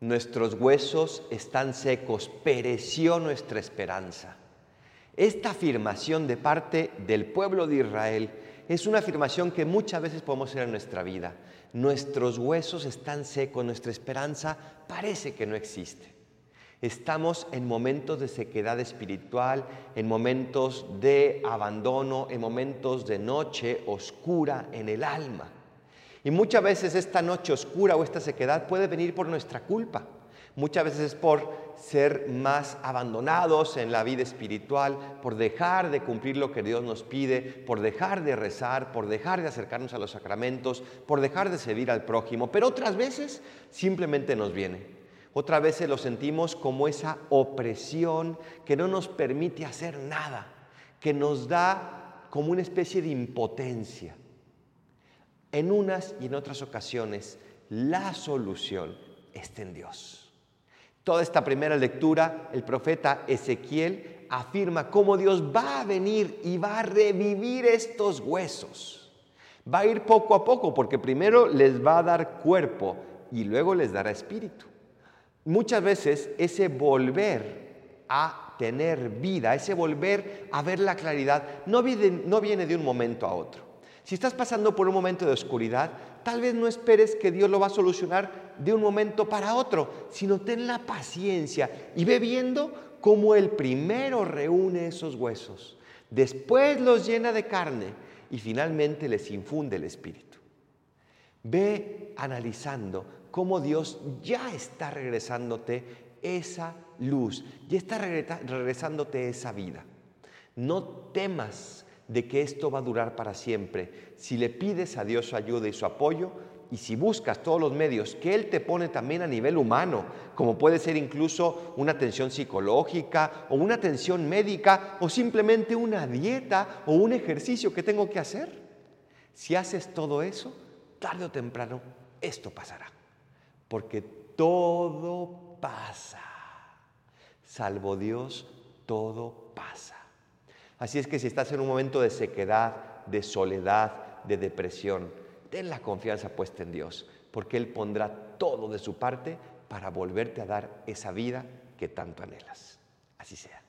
Nuestros huesos están secos, pereció nuestra esperanza. Esta afirmación de parte del pueblo de Israel es una afirmación que muchas veces podemos hacer en nuestra vida. Nuestros huesos están secos, nuestra esperanza parece que no existe. Estamos en momentos de sequedad espiritual, en momentos de abandono, en momentos de noche oscura en el alma. Y muchas veces esta noche oscura o esta sequedad puede venir por nuestra culpa. Muchas veces es por ser más abandonados en la vida espiritual, por dejar de cumplir lo que Dios nos pide, por dejar de rezar, por dejar de acercarnos a los sacramentos, por dejar de servir al prójimo. Pero otras veces simplemente nos viene. Otras veces lo sentimos como esa opresión que no nos permite hacer nada, que nos da como una especie de impotencia. En unas y en otras ocasiones, la solución está en Dios. Toda esta primera lectura, el profeta Ezequiel afirma cómo Dios va a venir y va a revivir estos huesos. Va a ir poco a poco porque primero les va a dar cuerpo y luego les dará espíritu. Muchas veces ese volver a tener vida, ese volver a ver la claridad, no viene, no viene de un momento a otro. Si estás pasando por un momento de oscuridad, tal vez no esperes que Dios lo va a solucionar de un momento para otro, sino ten la paciencia y ve viendo cómo el primero reúne esos huesos, después los llena de carne y finalmente les infunde el espíritu. Ve analizando cómo Dios ya está regresándote esa luz, ya está regresándote esa vida. No temas de que esto va a durar para siempre. Si le pides a Dios su ayuda y su apoyo, y si buscas todos los medios que Él te pone también a nivel humano, como puede ser incluso una atención psicológica o una atención médica o simplemente una dieta o un ejercicio que tengo que hacer, si haces todo eso, tarde o temprano esto pasará. Porque todo pasa. Salvo Dios, todo pasa. Así es que si estás en un momento de sequedad, de soledad, de depresión, ten la confianza puesta en Dios, porque Él pondrá todo de su parte para volverte a dar esa vida que tanto anhelas. Así sea.